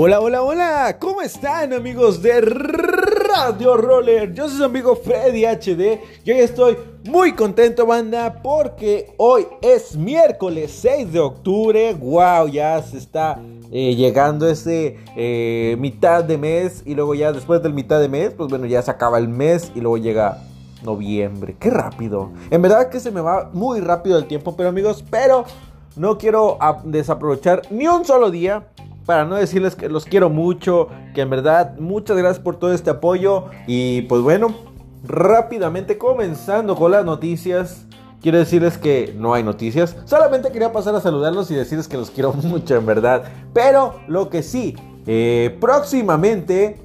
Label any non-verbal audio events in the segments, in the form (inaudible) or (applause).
Hola, hola, hola, ¿cómo están amigos de Radio Roller? Yo soy su amigo Freddy HD y hoy estoy muy contento banda porque hoy es miércoles 6 de octubre, wow, ya se está eh, llegando ese eh, mitad de mes y luego ya después del mitad de mes, pues bueno, ya se acaba el mes y luego llega noviembre, qué rápido. En verdad que se me va muy rápido el tiempo, pero amigos, pero no quiero desaprovechar ni un solo día para no decirles que los quiero mucho, que en verdad muchas gracias por todo este apoyo y pues bueno, rápidamente comenzando con las noticias. Quiero decirles que no hay noticias. Solamente quería pasar a saludarlos y decirles que los quiero (laughs) mucho, en verdad. Pero lo que sí, eh, próximamente,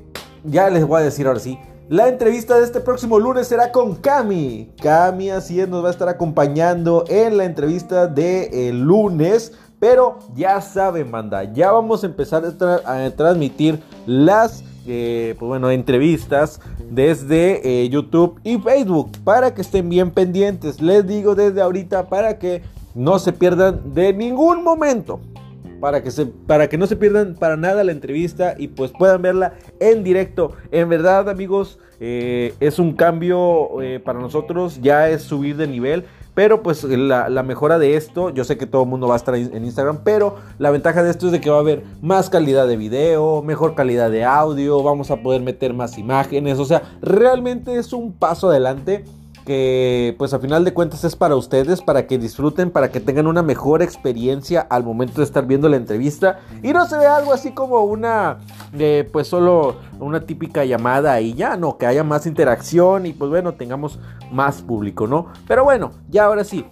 ya les voy a decir ahora sí. La entrevista de este próximo lunes será con Cami. Cami así es, nos va a estar acompañando en la entrevista de el lunes. Pero ya saben, banda, ya vamos a empezar a, transmitir las eh, pues bueno, entrevistas desde eh, YouTube y Facebook para que estén bien pendientes. Les digo desde ahorita para que no se pierdan de ningún momento. Para que, se, para que no se pierdan para nada la entrevista y pues puedan verla en directo. En verdad amigos, eh, es un cambio para nosotros, ya es subir de nivel. Pero pues la, mejora de esto, yo sé que todo el mundo va a estar en Instagram, pero la ventaja de esto es de que va a haber más calidad de video, mejor calidad de audio, vamos a poder meter más imágenes, o sea, realmente es un paso adelante que pues a final de cuentas es para ustedes, para que disfruten, para que tengan una mejor experiencia al momento de estar viendo la entrevista y no se vea algo así como una, eh, pues solo una típica llamada y ya, no, que haya más interacción y pues bueno, tengamos más público, ¿no? Pero bueno, ya ahora sí,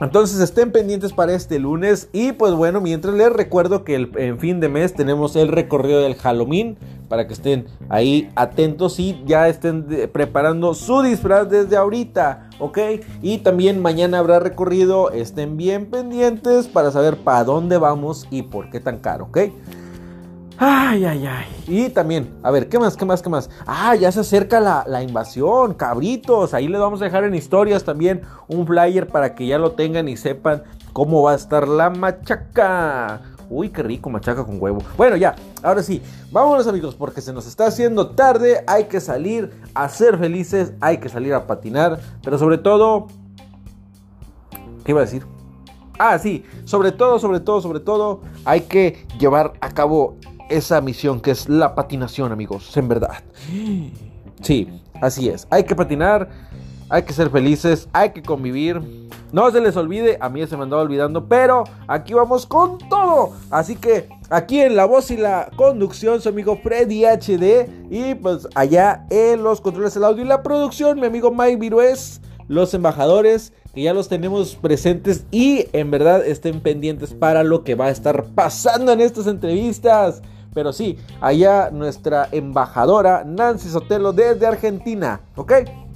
entonces estén pendientes para este lunes y pues bueno, mientras les recuerdo que el, en fin de mes tenemos el recorrido del Halloween para que estén ahí atentos y ya estén preparando su disfraz desde ahorita, ¿ok? Y también mañana habrá recorrido, estén bien pendientes para saber para dónde vamos y por qué tan caro, ¿ok? Ay, ay, ay. Y también, a ver, ¿qué más, qué más, qué más? Ah, ya se acerca la, invasión, cabritos. Ahí les vamos a dejar en historias también un flyer para que ya lo tengan y sepan cómo va a estar la machaca. Uy, qué rico, machaca con huevo. Bueno, ya, ahora sí, vámonos amigos, porque se nos está haciendo tarde. Hay que salir a ser felices, hay que salir a patinar, pero sobre todo... ¿Qué iba a decir? Ah, sí, sobre todo, sobre todo, sobre todo, hay que llevar a cabo esa misión que es la patinación, amigos, en verdad. Sí, así es. Hay que patinar, hay que ser felices, hay que convivir. No se les olvide, a mí se me andaba olvidando, pero aquí vamos con todo. Así que aquí en la voz y la conducción, su amigo Freddy HD. Y pues allá en los controles del audio y la producción, mi amigo Mike Virués, los embajadores que ya los tenemos presentes y en verdad estén pendientes para lo que va a estar pasando en estas entrevistas. Pero sí, allá nuestra embajadora Nancy Sotelo desde Argentina, ¿ok?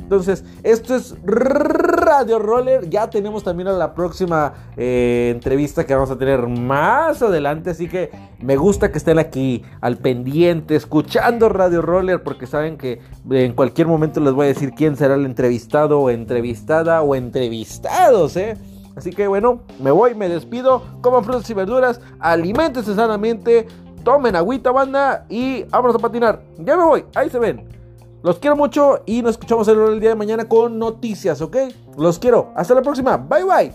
Entonces, esto es Radio Roller. Ya tenemos también a la próxima eh, entrevista que vamos a tener más adelante. Así que me gusta que estén aquí al pendiente, escuchando Radio Roller, porque saben que en cualquier momento les voy a decir quién será el entrevistado o entrevistada o entrevistados, ¿eh? Así que bueno, me voy, me despido. Coman frutas y verduras, alimentense sanamente tomen agüita, banda, y vámonos a patinar. Ya me voy, ahí se ven. Los quiero mucho y nos escuchamos el día de mañana con noticias, ¿ok? Los quiero. Hasta la próxima. Bye bye.